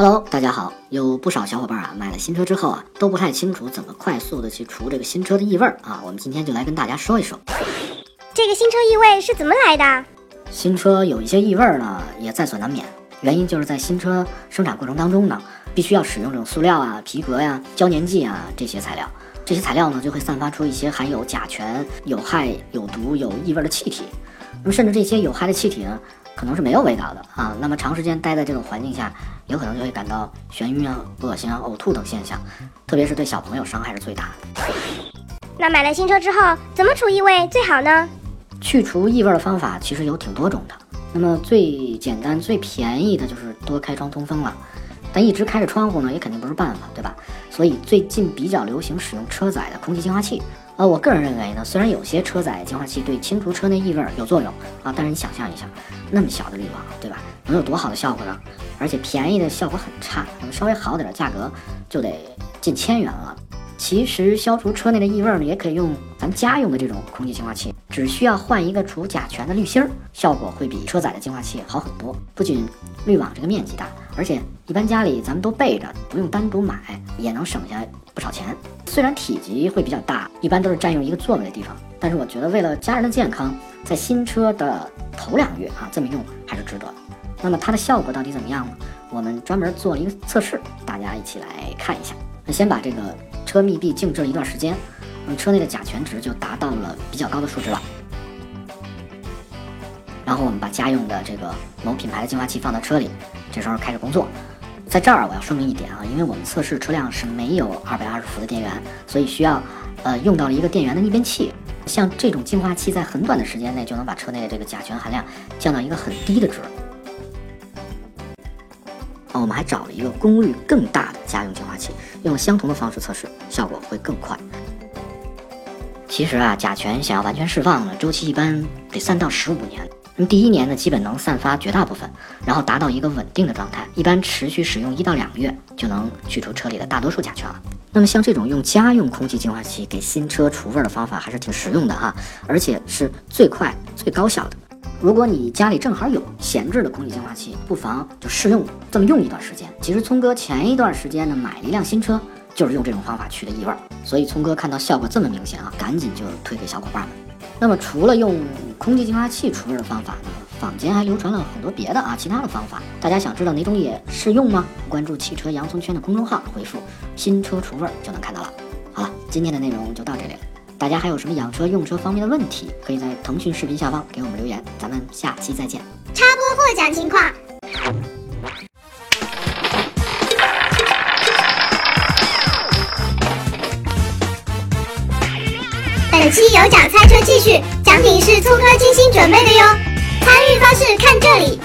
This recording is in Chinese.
Hello，大家好。有不少小伙伴啊，买了新车之后啊，都不太清楚怎么快速的去除这个新车的异味啊。我们今天就来跟大家说一说，这个新车异味是怎么来的？新车有一些异味呢，也在所难免。原因就是在新车生产过程当中呢，必须要使用这种塑料啊、皮革呀、胶粘剂啊这些材料。这些材料呢，就会散发出一些含有甲醛、有害、有毒、有异味的气体。那么，甚至这些有害的气体呢？可能是没有味道的啊，那么长时间待在这种环境下，有可能就会感到眩晕啊、恶心啊、呕吐等现象，特别是对小朋友伤害是最大的。那买了新车之后，怎么除异味最好呢？去除异味的方法其实有挺多种的，那么最简单、最便宜的就是多开窗通风了。但一直开着窗户呢，也肯定不是办法，对吧？所以最近比较流行使用车载的空气净化器。呃，我个人认为呢，虽然有些车载净化器对清除车内异味有作用啊，但是你想象一下，那么小的滤网，对吧？能有多好的效果呢？而且便宜的效果很差，那么稍微好点的价格就得近千元了。其实消除车内的异味呢，也可以用咱家用的这种空气净化器，只需要换一个除甲醛的滤芯儿，效果会比车载的净化器好很多。不仅滤网这个面积大，而且一般家里咱们都备着，不用单独买，也能省下不少钱。虽然体积会比较大，一般都是占用一个座位的地方，但是我觉得为了家人的健康，在新车的头两个月啊，这么用还是值得的。那么它的效果到底怎么样呢？我们专门做了一个测试，大家一起来看一下。那先把这个车密闭静置了一段时间，那么车内的甲醛值就达到了比较高的数值了。然后我们把家用的这个某品牌的净化器放到车里，这时候开始工作。在这儿我要说明一点啊，因为我们测试车辆是没有二百二十伏的电源，所以需要呃用到了一个电源的逆变器。像这种净化器在很短的时间内就能把车内的这个甲醛含量降到一个很低的值。啊，我们还找了一个功率更大的家用净化器，用相同的方式测试，效果会更快。其实啊，甲醛想要完全释放呢，周期一般得三到十五年。那么第一年呢，基本能散发绝大部分，然后达到一个稳定的状态，一般持续使用一到两个月就能去除车里的大多数甲醛了。那么像这种用家用空气净化器给新车除味的方法还是挺实用的哈，而且是最快最高效的。如果你家里正好有闲置的空气净化器，不妨就试用这么用一段时间。其实聪哥前一段时间呢买了一辆新车，就是用这种方法去的异味，所以聪哥看到效果这么明显啊，赶紧就推给小伙伴们。那么除了用空气净化器除味的方法呢，坊间还流传了很多别的啊其他的方法。大家想知道哪种也适用吗？关注汽车洋葱圈的公众号，回复“新车除味”就能看到了。好了，今天的内容就到这里了。大家还有什么养车用车方面的问题，可以在腾讯视频下方给我们留言。咱们下期再见。插播获奖情况。本期有奖猜车继续，奖品是粗哥精心准备的哟。参与方式看这里。